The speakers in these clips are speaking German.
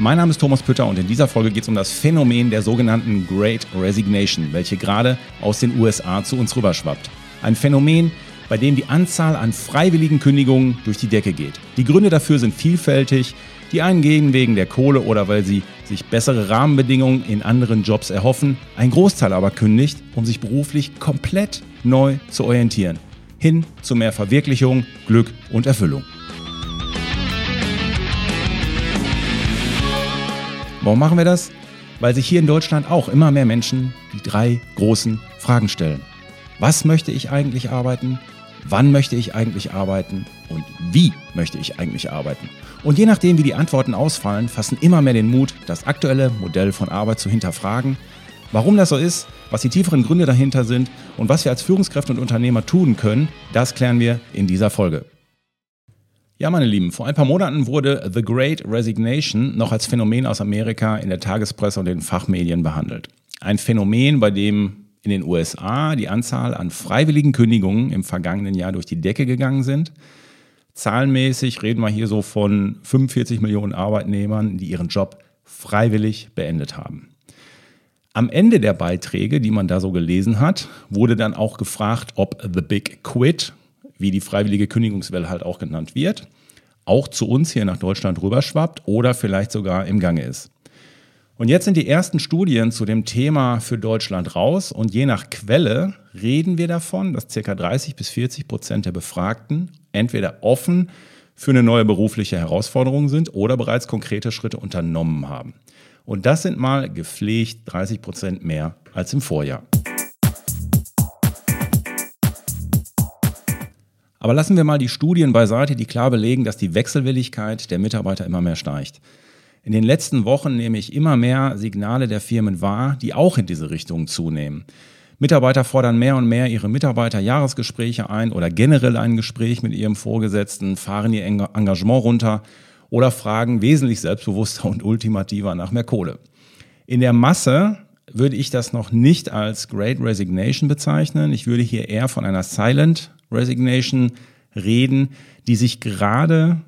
Mein Name ist Thomas Pütter und in dieser Folge geht es um das Phänomen der sogenannten Great Resignation, welche gerade aus den USA zu uns rüberschwappt. Ein Phänomen, bei dem die Anzahl an freiwilligen Kündigungen durch die Decke geht. Die Gründe dafür sind vielfältig. Die einen gehen wegen der Kohle oder weil sie sich bessere Rahmenbedingungen in anderen Jobs erhoffen. Ein Großteil aber kündigt, um sich beruflich komplett neu zu orientieren. Hin zu mehr Verwirklichung, Glück und Erfüllung. Warum machen wir das? Weil sich hier in Deutschland auch immer mehr Menschen die drei großen Fragen stellen. Was möchte ich eigentlich arbeiten? Wann möchte ich eigentlich arbeiten? Und wie möchte ich eigentlich arbeiten? Und je nachdem, wie die Antworten ausfallen, fassen immer mehr den Mut, das aktuelle Modell von Arbeit zu hinterfragen. Warum das so ist, was die tieferen Gründe dahinter sind und was wir als Führungskräfte und Unternehmer tun können, das klären wir in dieser Folge. Ja, meine Lieben, vor ein paar Monaten wurde The Great Resignation noch als Phänomen aus Amerika in der Tagespresse und den Fachmedien behandelt. Ein Phänomen, bei dem in den USA die Anzahl an freiwilligen Kündigungen im vergangenen Jahr durch die Decke gegangen sind. Zahlenmäßig reden wir hier so von 45 Millionen Arbeitnehmern, die ihren Job freiwillig beendet haben. Am Ende der Beiträge, die man da so gelesen hat, wurde dann auch gefragt, ob The Big Quit, wie die freiwillige Kündigungswelle halt auch genannt wird, auch zu uns hier nach Deutschland rüberschwappt oder vielleicht sogar im Gange ist. Und jetzt sind die ersten Studien zu dem Thema für Deutschland raus und je nach Quelle reden wir davon, dass ca. 30 bis 40 Prozent der Befragten entweder offen für eine neue berufliche Herausforderung sind oder bereits konkrete Schritte unternommen haben. Und das sind mal gepflegt 30 Prozent mehr als im Vorjahr. Aber lassen wir mal die Studien beiseite, die klar belegen, dass die Wechselwilligkeit der Mitarbeiter immer mehr steigt. In den letzten Wochen nehme ich immer mehr Signale der Firmen wahr, die auch in diese Richtung zunehmen. Mitarbeiter fordern mehr und mehr ihre Mitarbeiter-Jahresgespräche ein oder generell ein Gespräch mit ihrem Vorgesetzten, fahren ihr Engagement runter oder fragen wesentlich selbstbewusster und ultimativer nach mehr Kohle. In der Masse würde ich das noch nicht als Great Resignation bezeichnen. Ich würde hier eher von einer Silent Resignation reden, die sich gerade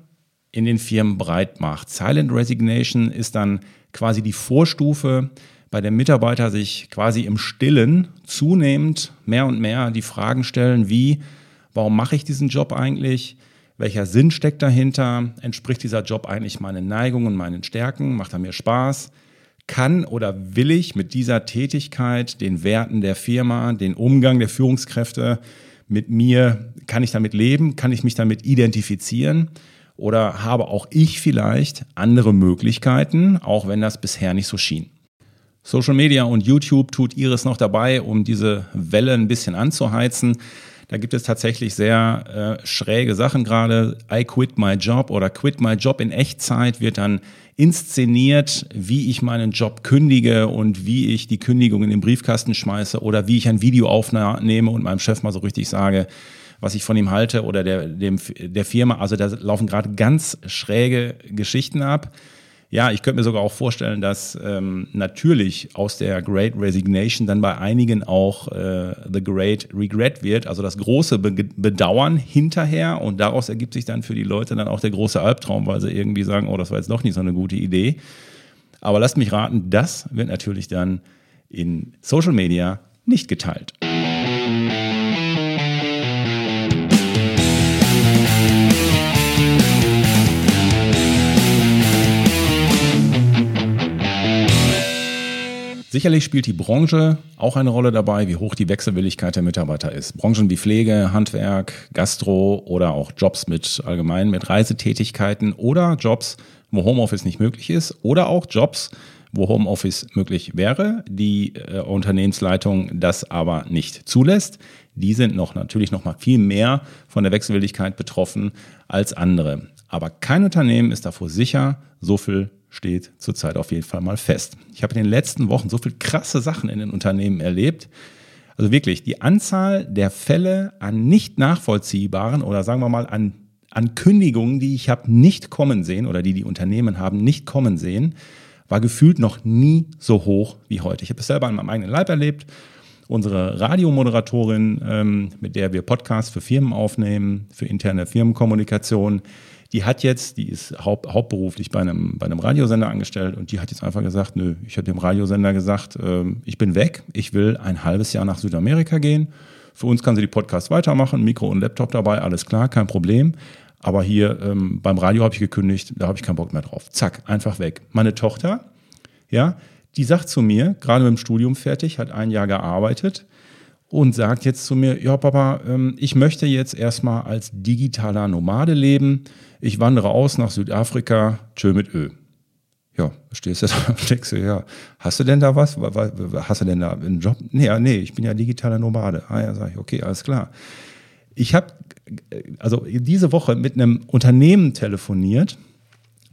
in den Firmen breit macht. Silent Resignation ist dann quasi die Vorstufe, bei der Mitarbeiter sich quasi im Stillen zunehmend mehr und mehr die Fragen stellen, wie, warum mache ich diesen Job eigentlich? Welcher Sinn steckt dahinter? Entspricht dieser Job eigentlich meinen Neigungen, meinen Stärken? Macht er mir Spaß? Kann oder will ich mit dieser Tätigkeit den Werten der Firma, den Umgang der Führungskräfte mit mir, kann ich damit leben? Kann ich mich damit identifizieren? Oder habe auch ich vielleicht andere Möglichkeiten, auch wenn das bisher nicht so schien? Social Media und YouTube tut ihres noch dabei, um diese Welle ein bisschen anzuheizen. Da gibt es tatsächlich sehr äh, schräge Sachen gerade. I quit my job oder quit my job in Echtzeit wird dann inszeniert, wie ich meinen Job kündige und wie ich die Kündigung in den Briefkasten schmeiße oder wie ich ein Video aufnehme und meinem Chef mal so richtig sage, was ich von ihm halte oder der, dem, der Firma. Also da laufen gerade ganz schräge Geschichten ab. Ja, ich könnte mir sogar auch vorstellen, dass ähm, natürlich aus der Great Resignation dann bei einigen auch äh, The Great Regret wird, also das große Be Bedauern hinterher und daraus ergibt sich dann für die Leute dann auch der große Albtraum, weil sie irgendwie sagen, oh, das war jetzt doch nicht so eine gute Idee. Aber lasst mich raten, das wird natürlich dann in Social Media nicht geteilt. Sicherlich spielt die Branche auch eine Rolle dabei, wie hoch die Wechselwilligkeit der Mitarbeiter ist. Branchen wie Pflege, Handwerk, Gastro oder auch Jobs mit allgemein mit Reisetätigkeiten oder Jobs, wo Homeoffice nicht möglich ist oder auch Jobs, wo Homeoffice möglich wäre, die äh, Unternehmensleitung das aber nicht zulässt. Die sind noch natürlich noch mal viel mehr von der Wechselwilligkeit betroffen als andere. Aber kein Unternehmen ist davor sicher, so viel steht zurzeit auf jeden Fall mal fest. Ich habe in den letzten Wochen so viel krasse Sachen in den Unternehmen erlebt. Also wirklich, die Anzahl der Fälle an nicht nachvollziehbaren oder sagen wir mal an, an Kündigungen, die ich habe nicht kommen sehen oder die die Unternehmen haben nicht kommen sehen, war gefühlt noch nie so hoch wie heute. Ich habe es selber an meinem eigenen Leib erlebt. Unsere Radiomoderatorin, ähm, mit der wir Podcasts für Firmen aufnehmen, für interne Firmenkommunikation, die hat jetzt, die ist haupt, hauptberuflich bei einem, bei einem Radiosender angestellt und die hat jetzt einfach gesagt, nö, ich habe dem Radiosender gesagt, äh, ich bin weg, ich will ein halbes Jahr nach Südamerika gehen. Für uns kann sie die Podcasts weitermachen, Mikro und Laptop dabei, alles klar, kein Problem. Aber hier ähm, beim Radio habe ich gekündigt, da habe ich keinen Bock mehr drauf. Zack, einfach weg. Meine Tochter, ja, die sagt zu mir, gerade mit dem Studium fertig, hat ein Jahr gearbeitet und sagt jetzt zu mir, ja Papa, ähm, ich möchte jetzt erstmal als digitaler Nomade leben. Ich wandere aus nach Südafrika, tschö mit Ö. Ja, stehst du da und denkst ja, hast du denn da was? Hast du denn da einen Job? Nee, nee, ich bin ja digitaler Nomade. Ah ja, sag ich, okay, alles klar. Ich habe also diese Woche mit einem Unternehmen telefoniert,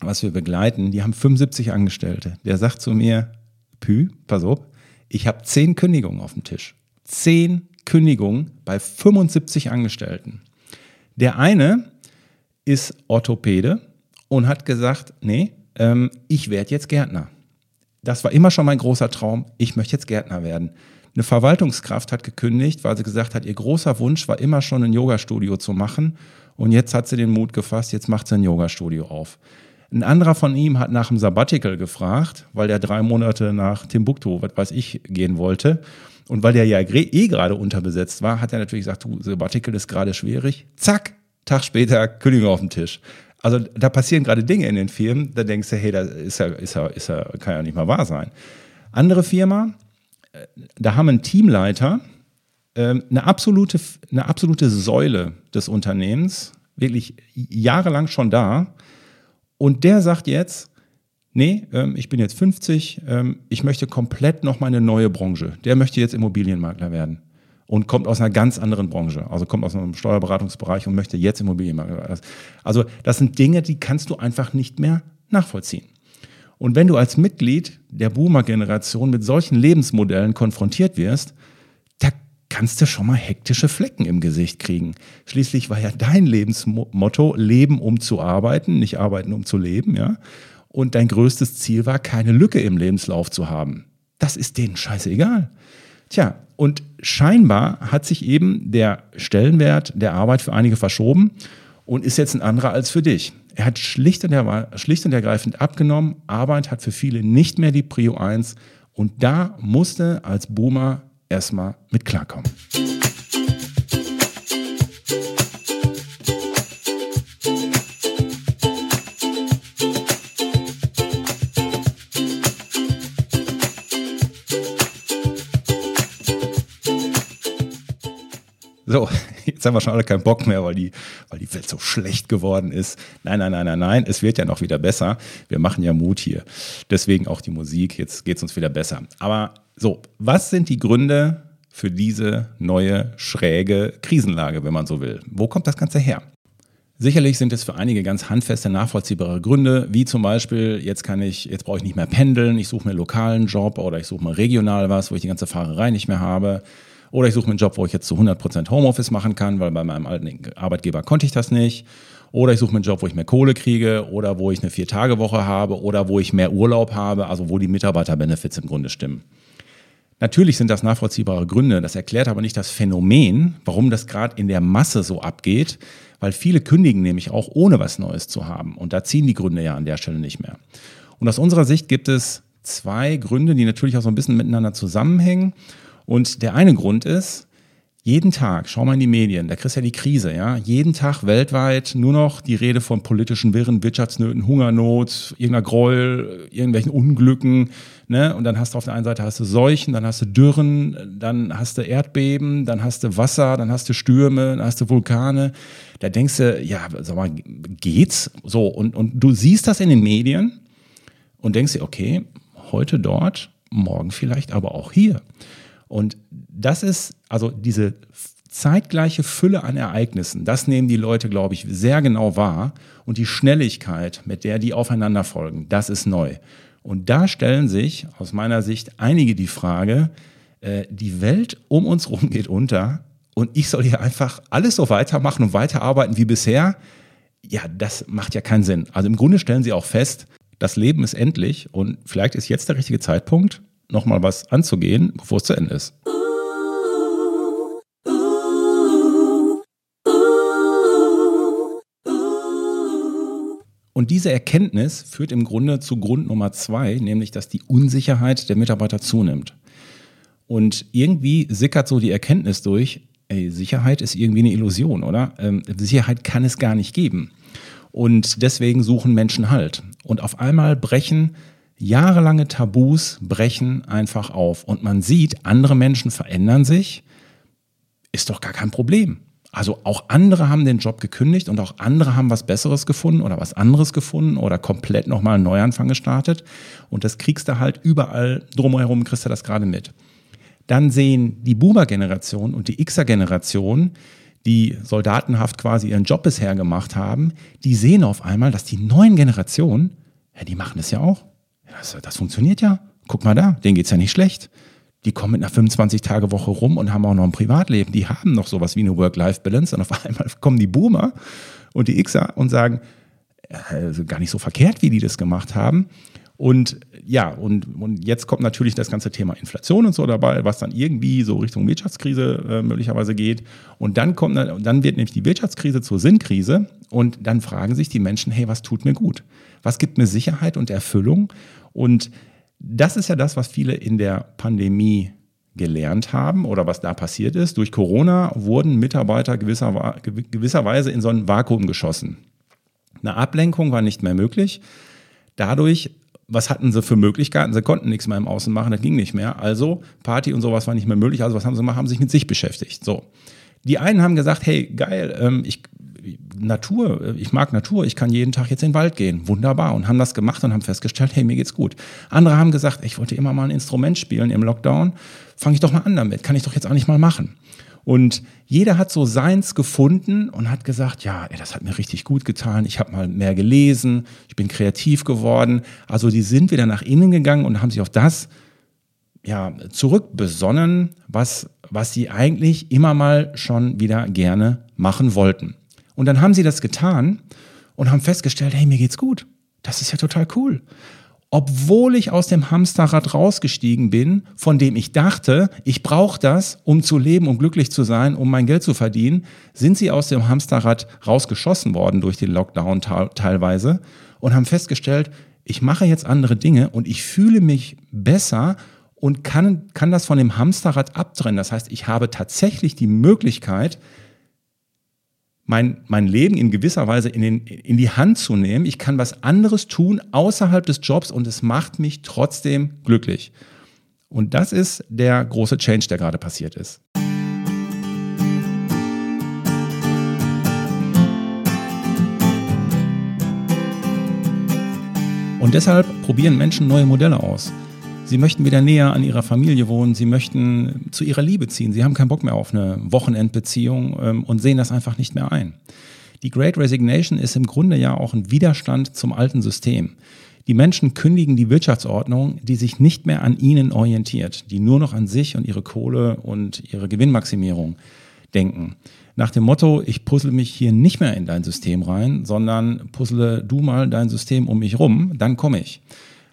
was wir begleiten, die haben 75 Angestellte. Der sagt zu mir, Pü, pass auf, ich habe zehn Kündigungen auf dem Tisch. Zehn Kündigungen bei 75 Angestellten. Der eine ist Orthopäde und hat gesagt, nee, ähm, ich werde jetzt Gärtner. Das war immer schon mein großer Traum, ich möchte jetzt Gärtner werden. Eine Verwaltungskraft hat gekündigt, weil sie gesagt hat, ihr großer Wunsch war immer schon ein Yogastudio zu machen. Und jetzt hat sie den Mut gefasst, jetzt macht sie ein Yogastudio auf. Ein anderer von ihm hat nach dem Sabbatical gefragt, weil der drei Monate nach Timbuktu, was weiß ich, gehen wollte. Und weil der ja eh gerade unterbesetzt war, hat er natürlich gesagt, du, Sabbatical ist gerade schwierig. Zack, Tag später, Kündigung auf dem Tisch. Also da passieren gerade Dinge in den Firmen, da denkst du, hey, das ist ja, ist ja, ist ja, kann ja nicht mal wahr sein. Andere Firma, da haben ein Teamleiter ähm, eine, absolute, eine absolute Säule des Unternehmens, wirklich jahrelang schon da. Und der sagt jetzt, nee, ähm, ich bin jetzt 50, ähm, ich möchte komplett noch meine neue Branche. Der möchte jetzt Immobilienmakler werden und kommt aus einer ganz anderen Branche, also kommt aus einem Steuerberatungsbereich und möchte jetzt Immobilienmakler werden. Also das sind Dinge, die kannst du einfach nicht mehr nachvollziehen. Und wenn du als Mitglied der Boomer-Generation mit solchen Lebensmodellen konfrontiert wirst, da kannst du schon mal hektische Flecken im Gesicht kriegen. Schließlich war ja dein Lebensmotto Leben um zu arbeiten, nicht arbeiten um zu leben, ja. Und dein größtes Ziel war, keine Lücke im Lebenslauf zu haben. Das ist denen scheißegal. Tja, und scheinbar hat sich eben der Stellenwert der Arbeit für einige verschoben und ist jetzt ein anderer als für dich. Er hat schlicht und, schlicht und ergreifend abgenommen. Arbeit hat für viele nicht mehr die Prio 1. Und da musste als Boomer erstmal mit klarkommen. So, jetzt haben wir schon alle keinen Bock mehr, weil die, weil die Welt so schlecht geworden ist. Nein, nein, nein, nein, nein, es wird ja noch wieder besser. Wir machen ja Mut hier. Deswegen auch die Musik, jetzt geht es uns wieder besser. Aber so, was sind die Gründe für diese neue schräge Krisenlage, wenn man so will? Wo kommt das Ganze her? Sicherlich sind es für einige ganz handfeste, nachvollziehbare Gründe, wie zum Beispiel, jetzt kann ich, jetzt brauche ich nicht mehr pendeln, ich suche mir einen lokalen Job oder ich suche mal regional was, wo ich die ganze Fahrerei nicht mehr habe. Oder ich suche mir einen Job, wo ich jetzt zu 100% Homeoffice machen kann, weil bei meinem alten Arbeitgeber konnte ich das nicht. Oder ich suche mir einen Job, wo ich mehr Kohle kriege oder wo ich eine Vier-Tage-Woche habe oder wo ich mehr Urlaub habe, also wo die Mitarbeiterbenefits im Grunde stimmen. Natürlich sind das nachvollziehbare Gründe, das erklärt aber nicht das Phänomen, warum das gerade in der Masse so abgeht, weil viele kündigen nämlich auch ohne was Neues zu haben. Und da ziehen die Gründe ja an der Stelle nicht mehr. Und aus unserer Sicht gibt es zwei Gründe, die natürlich auch so ein bisschen miteinander zusammenhängen. Und der eine Grund ist, jeden Tag, schau mal in die Medien, da kriegst du ja die Krise, ja. Jeden Tag weltweit nur noch die Rede von politischen Wirren, Wirtschaftsnöten, Hungernot, irgendeiner Gräuel, irgendwelchen Unglücken, ne? Und dann hast du auf der einen Seite hast du Seuchen, dann hast du Dürren, dann hast du Erdbeben, dann hast du Wasser, dann hast du Stürme, dann hast du Vulkane. Da denkst du, ja, sag mal, geht's? So, und, und du siehst das in den Medien und denkst dir, okay, heute dort, morgen vielleicht aber auch hier. Und das ist, also diese zeitgleiche Fülle an Ereignissen, das nehmen die Leute, glaube ich, sehr genau wahr. Und die Schnelligkeit, mit der die aufeinander folgen, das ist neu. Und da stellen sich aus meiner Sicht einige die Frage, äh, die Welt um uns herum geht unter und ich soll hier einfach alles so weitermachen und weiterarbeiten wie bisher. Ja, das macht ja keinen Sinn. Also im Grunde stellen sie auch fest, das Leben ist endlich und vielleicht ist jetzt der richtige Zeitpunkt, nochmal was anzugehen, bevor es zu Ende ist. Und diese Erkenntnis führt im Grunde zu Grund Nummer zwei, nämlich dass die Unsicherheit der Mitarbeiter zunimmt. Und irgendwie sickert so die Erkenntnis durch, ey, Sicherheit ist irgendwie eine Illusion, oder? Ähm, Sicherheit kann es gar nicht geben. Und deswegen suchen Menschen Halt. Und auf einmal brechen jahrelange Tabus brechen einfach auf. Und man sieht, andere Menschen verändern sich, ist doch gar kein Problem. Also auch andere haben den Job gekündigt und auch andere haben was Besseres gefunden oder was anderes gefunden oder komplett nochmal einen Neuanfang gestartet. Und das kriegst du halt überall drumherum, kriegst du das gerade mit. Dann sehen die Boomer-Generation und die Xer-Generation, die soldatenhaft quasi ihren Job bisher gemacht haben, die sehen auf einmal, dass die neuen Generationen, ja, die machen das ja auch. Das, das funktioniert ja. Guck mal da, denen geht's ja nicht schlecht die kommen mit einer 25-Tage-Woche rum und haben auch noch ein Privatleben. Die haben noch sowas wie eine Work-Life-Balance und auf einmal kommen die Boomer und die Xer und sagen, also gar nicht so verkehrt, wie die das gemacht haben. Und ja, und, und jetzt kommt natürlich das ganze Thema Inflation und so dabei, was dann irgendwie so Richtung Wirtschaftskrise äh, möglicherweise geht. Und dann kommt, dann wird nämlich die Wirtschaftskrise zur Sinnkrise und dann fragen sich die Menschen, hey, was tut mir gut? Was gibt mir Sicherheit und Erfüllung? Und das ist ja das, was viele in der Pandemie gelernt haben oder was da passiert ist. Durch Corona wurden Mitarbeiter gewisser, gewisserweise in so ein Vakuum geschossen. Eine Ablenkung war nicht mehr möglich. Dadurch, was hatten sie für Möglichkeiten? Sie konnten nichts mehr im Außen machen, das ging nicht mehr. Also Party und sowas war nicht mehr möglich. Also was haben sie gemacht? Haben sich mit sich beschäftigt. So. Die einen haben gesagt, hey, geil, ähm, ich Natur, ich mag Natur, ich kann jeden Tag jetzt in den Wald gehen. Wunderbar. Und haben das gemacht und haben festgestellt, hey, mir geht's gut. Andere haben gesagt, ich wollte immer mal ein Instrument spielen im Lockdown. Fange ich doch mal an damit. Kann ich doch jetzt auch nicht mal machen. Und jeder hat so seins gefunden und hat gesagt, ja, das hat mir richtig gut getan. Ich habe mal mehr gelesen, ich bin kreativ geworden. Also die sind wieder nach innen gegangen und haben sich auf das ja, zurückbesonnen, was, was sie eigentlich immer mal schon wieder gerne machen wollten. Und dann haben sie das getan und haben festgestellt, hey, mir geht's gut. Das ist ja total cool. Obwohl ich aus dem Hamsterrad rausgestiegen bin, von dem ich dachte, ich brauche das, um zu leben, um glücklich zu sein, um mein Geld zu verdienen, sind sie aus dem Hamsterrad rausgeschossen worden durch den Lockdown teilweise und haben festgestellt, ich mache jetzt andere Dinge und ich fühle mich besser und kann, kann das von dem Hamsterrad abtrennen. Das heißt, ich habe tatsächlich die Möglichkeit, mein, mein Leben in gewisser Weise in, den, in die Hand zu nehmen. Ich kann was anderes tun außerhalb des Jobs und es macht mich trotzdem glücklich. Und das ist der große Change, der gerade passiert ist. Und deshalb probieren Menschen neue Modelle aus. Sie möchten wieder näher an ihrer Familie wohnen, sie möchten zu ihrer Liebe ziehen, sie haben keinen Bock mehr auf eine Wochenendbeziehung ähm, und sehen das einfach nicht mehr ein. Die Great Resignation ist im Grunde ja auch ein Widerstand zum alten System. Die Menschen kündigen die Wirtschaftsordnung, die sich nicht mehr an ihnen orientiert, die nur noch an sich und ihre Kohle und ihre Gewinnmaximierung denken. Nach dem Motto, ich puzzle mich hier nicht mehr in dein System rein, sondern puzzle du mal dein System um mich rum, dann komme ich.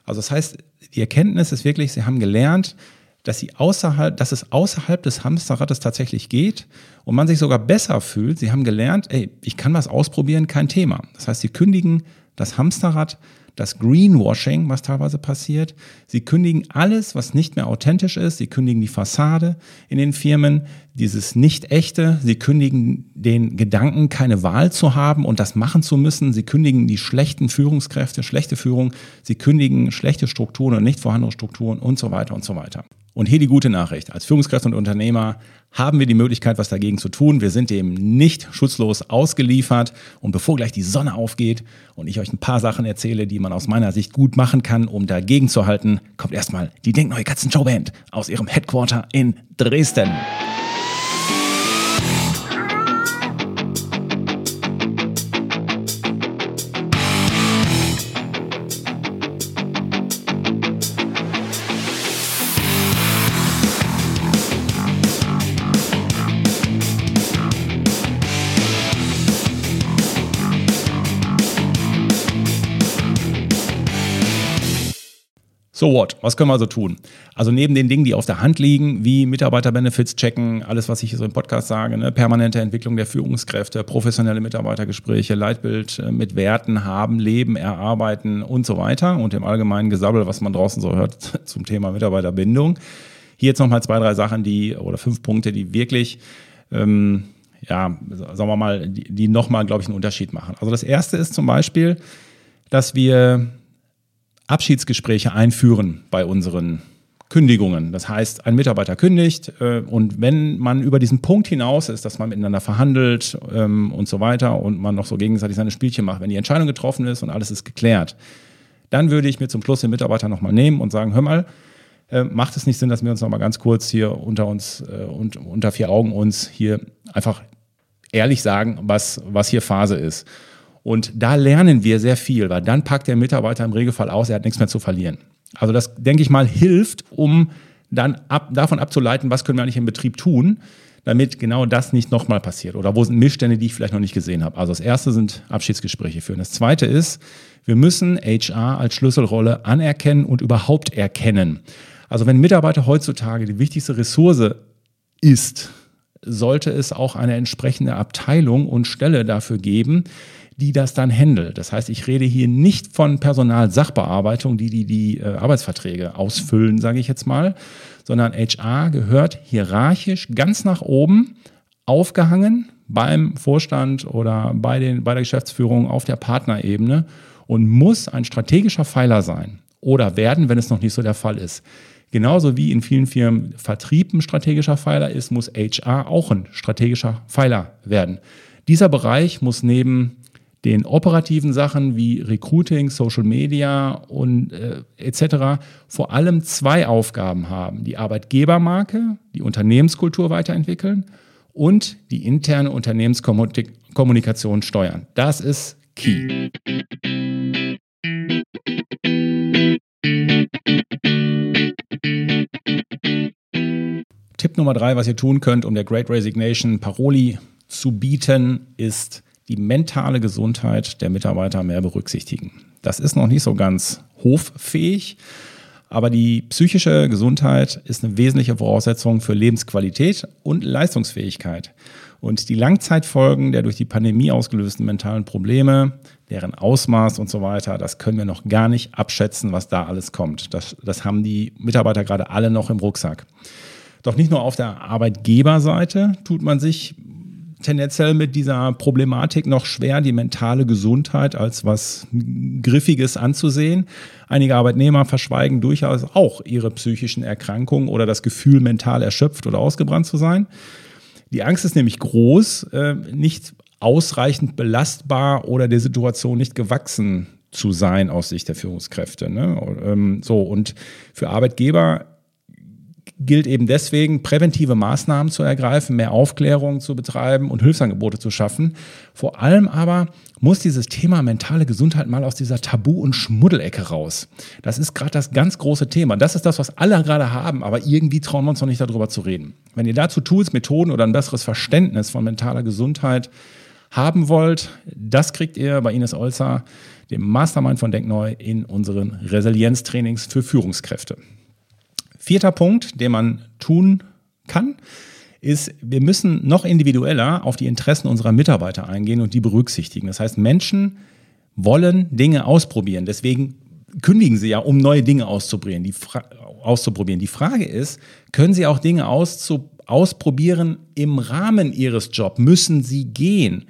Also das heißt, die Erkenntnis ist wirklich, sie haben gelernt, dass, sie außerhalb, dass es außerhalb des Hamsterrads tatsächlich geht und man sich sogar besser fühlt. Sie haben gelernt, ey, ich kann was ausprobieren, kein Thema. Das heißt, sie kündigen das Hamsterrad, das Greenwashing, was teilweise passiert. Sie kündigen alles, was nicht mehr authentisch ist. Sie kündigen die Fassade in den Firmen, dieses Nicht-Echte. Sie kündigen den Gedanken, keine Wahl zu haben und das machen zu müssen. Sie kündigen die schlechten Führungskräfte, schlechte Führung. Sie kündigen schlechte Strukturen und nicht vorhandene Strukturen und so weiter und so weiter. Und hier die gute Nachricht. Als Führungskräfte und Unternehmer haben wir die Möglichkeit, was dagegen zu tun. Wir sind dem nicht schutzlos ausgeliefert. Und bevor gleich die Sonne aufgeht und ich euch ein paar Sachen erzähle, die man aus meiner Sicht gut machen kann, um dagegen zu halten, kommt erstmal die Denkneue Katzen Band aus ihrem Headquarter in Dresden. So what? Was können wir also tun? Also neben den Dingen, die auf der Hand liegen, wie Mitarbeiterbenefits checken, alles, was ich hier so im Podcast sage, ne? permanente Entwicklung der Führungskräfte, professionelle Mitarbeitergespräche, Leitbild äh, mit Werten haben, leben, erarbeiten und so weiter und im allgemeinen Gesabbel, was man draußen so hört zum Thema Mitarbeiterbindung. Hier jetzt nochmal zwei, drei Sachen, die oder fünf Punkte, die wirklich ähm, ja, sagen wir mal, die, die nochmal, glaube ich, einen Unterschied machen. Also das erste ist zum Beispiel, dass wir Abschiedsgespräche einführen bei unseren Kündigungen. Das heißt, ein Mitarbeiter kündigt äh, und wenn man über diesen Punkt hinaus ist, dass man miteinander verhandelt ähm, und so weiter und man noch so gegenseitig seine Spielchen macht, wenn die Entscheidung getroffen ist und alles ist geklärt, dann würde ich mir zum Schluss den Mitarbeiter nochmal nehmen und sagen, hör mal, äh, macht es nicht Sinn, dass wir uns nochmal ganz kurz hier unter uns äh, und unter vier Augen uns hier einfach ehrlich sagen, was, was hier Phase ist. Und da lernen wir sehr viel, weil dann packt der Mitarbeiter im Regelfall aus, er hat nichts mehr zu verlieren. Also das, denke ich mal, hilft, um dann ab, davon abzuleiten, was können wir eigentlich im Betrieb tun, damit genau das nicht nochmal passiert. Oder wo sind Missstände, die ich vielleicht noch nicht gesehen habe. Also das erste sind Abschiedsgespräche führen. Das zweite ist, wir müssen HR als Schlüsselrolle anerkennen und überhaupt erkennen. Also wenn Mitarbeiter heutzutage die wichtigste Ressource ist, sollte es auch eine entsprechende Abteilung und Stelle dafür geben, die das dann handelt. Das heißt, ich rede hier nicht von Personalsachbearbeitung, die die, die äh, Arbeitsverträge ausfüllen, sage ich jetzt mal, sondern HR gehört hierarchisch ganz nach oben aufgehangen beim Vorstand oder bei, den, bei der Geschäftsführung auf der Partnerebene und muss ein strategischer Pfeiler sein oder werden, wenn es noch nicht so der Fall ist. Genauso wie in vielen Firmen Vertrieb ein strategischer Pfeiler ist, muss HR auch ein strategischer Pfeiler werden. Dieser Bereich muss neben den operativen Sachen wie Recruiting, Social Media und äh, etc. vor allem zwei Aufgaben haben. Die Arbeitgebermarke, die Unternehmenskultur weiterentwickeln und die interne Unternehmenskommunikation steuern. Das ist key. Tipp Nummer drei, was ihr tun könnt, um der Great Resignation Paroli zu bieten, ist die mentale Gesundheit der Mitarbeiter mehr berücksichtigen. Das ist noch nicht so ganz hoffähig, aber die psychische Gesundheit ist eine wesentliche Voraussetzung für Lebensqualität und Leistungsfähigkeit. Und die Langzeitfolgen der durch die Pandemie ausgelösten mentalen Probleme, deren Ausmaß und so weiter, das können wir noch gar nicht abschätzen, was da alles kommt. Das, das haben die Mitarbeiter gerade alle noch im Rucksack. Doch nicht nur auf der Arbeitgeberseite tut man sich tendenziell mit dieser Problematik noch schwer, die mentale Gesundheit als was Griffiges anzusehen. Einige Arbeitnehmer verschweigen durchaus auch ihre psychischen Erkrankungen oder das Gefühl, mental erschöpft oder ausgebrannt zu sein. Die Angst ist nämlich groß, äh, nicht ausreichend belastbar oder der Situation nicht gewachsen zu sein aus Sicht der Führungskräfte. Ne? Ähm, so, und für Arbeitgeber gilt eben deswegen, präventive Maßnahmen zu ergreifen, mehr Aufklärung zu betreiben und Hilfsangebote zu schaffen. Vor allem aber muss dieses Thema mentale Gesundheit mal aus dieser Tabu- und Schmuddelecke raus. Das ist gerade das ganz große Thema. Das ist das, was alle gerade haben, aber irgendwie trauen wir uns noch nicht darüber zu reden. Wenn ihr dazu Tools, Methoden oder ein besseres Verständnis von mentaler Gesundheit haben wollt, das kriegt ihr bei Ines Olzer, dem Mastermind von Denkneu, in unseren Resilienztrainings für Führungskräfte. Vierter Punkt, den man tun kann, ist, wir müssen noch individueller auf die Interessen unserer Mitarbeiter eingehen und die berücksichtigen. Das heißt, Menschen wollen Dinge ausprobieren. Deswegen kündigen sie ja, um neue Dinge auszuprobieren. Die, Fra auszuprobieren. die Frage ist, können sie auch Dinge ausprobieren im Rahmen ihres Jobs? Müssen sie gehen?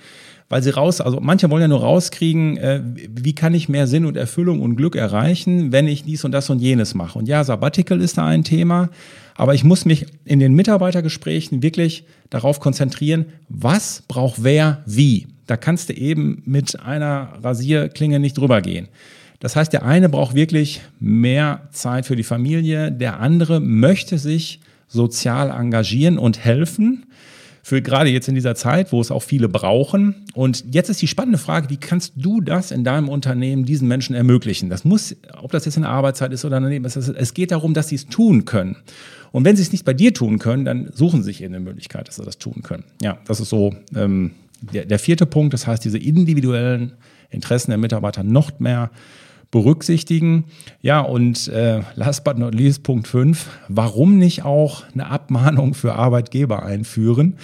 Weil sie raus, also manche wollen ja nur rauskriegen, äh, wie kann ich mehr Sinn und Erfüllung und Glück erreichen, wenn ich dies und das und jenes mache. Und ja, Sabbatical ist da ein Thema, aber ich muss mich in den Mitarbeitergesprächen wirklich darauf konzentrieren, was braucht wer wie. Da kannst du eben mit einer Rasierklinge nicht drüber gehen. Das heißt, der eine braucht wirklich mehr Zeit für die Familie, der andere möchte sich sozial engagieren und helfen für gerade jetzt in dieser Zeit, wo es auch viele brauchen. Und jetzt ist die spannende Frage, wie kannst du das in deinem Unternehmen diesen Menschen ermöglichen? Das muss, ob das jetzt in der Arbeitszeit ist oder daneben, es, es geht darum, dass sie es tun können. Und wenn sie es nicht bei dir tun können, dann suchen sie sich eine Möglichkeit, dass sie das tun können. Ja, das ist so ähm, der, der vierte Punkt. Das heißt, diese individuellen Interessen der Mitarbeiter noch mehr berücksichtigen. Ja, und äh, last but not least, Punkt 5, warum nicht auch eine Abmahnung für Arbeitgeber einführen?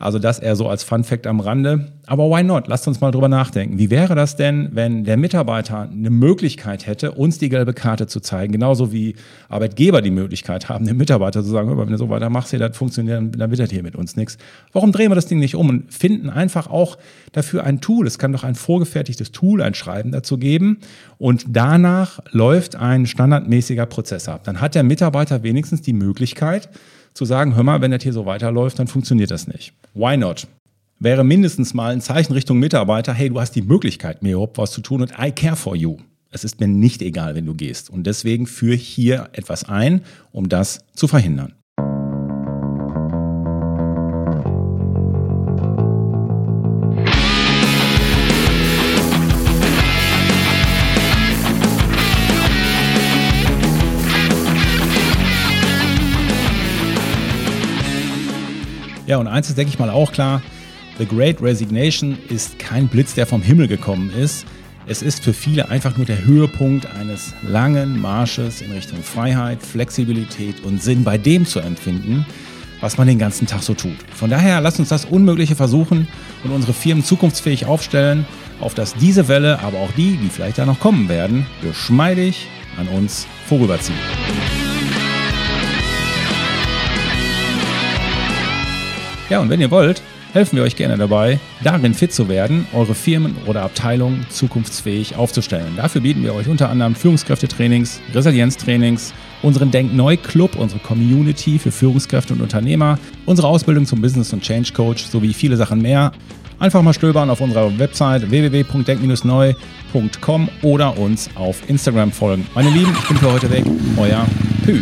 Also das eher so als Fun Fact am Rande. Aber why not? Lasst uns mal drüber nachdenken. Wie wäre das denn, wenn der Mitarbeiter eine Möglichkeit hätte, uns die gelbe Karte zu zeigen? Genauso wie Arbeitgeber die Möglichkeit haben, dem Mitarbeiter zu sagen, wenn du so weiter machst, hier, das funktioniert, dann wird das hier mit uns nichts. Warum drehen wir das Ding nicht um und finden einfach auch dafür ein Tool? Es kann doch ein vorgefertigtes Tool, ein Schreiben dazu geben und danach läuft ein standardmäßiger Prozess ab. Dann hat der Mitarbeiter wenigstens die Möglichkeit, zu sagen, hör mal, wenn das hier so weiterläuft, dann funktioniert das nicht. Why not? Wäre mindestens mal ein Zeichen Richtung Mitarbeiter, hey, du hast die Möglichkeit, mir überhaupt was zu tun und I care for you. Es ist mir nicht egal, wenn du gehst. Und deswegen führe ich hier etwas ein, um das zu verhindern. Ja, und eins ist, denke ich mal, auch klar, The Great Resignation ist kein Blitz, der vom Himmel gekommen ist. Es ist für viele einfach nur der Höhepunkt eines langen Marsches in Richtung Freiheit, Flexibilität und Sinn bei dem zu empfinden, was man den ganzen Tag so tut. Von daher lasst uns das Unmögliche versuchen und unsere Firmen zukunftsfähig aufstellen, auf dass diese Welle, aber auch die, die vielleicht da noch kommen werden, geschmeidig an uns vorüberziehen. Ja, und wenn ihr wollt, helfen wir euch gerne dabei, darin fit zu werden, eure Firmen oder Abteilungen zukunftsfähig aufzustellen. Dafür bieten wir euch unter anderem Führungskräftetrainings, Resilienztrainings, unseren Denk Neu Club, unsere Community für Führungskräfte und Unternehmer, unsere Ausbildung zum Business und Change Coach sowie viele Sachen mehr. Einfach mal stöbern auf unserer Website www.denk-neu.com oder uns auf Instagram folgen. Meine Lieben, ich bin für heute weg. Euer Pü.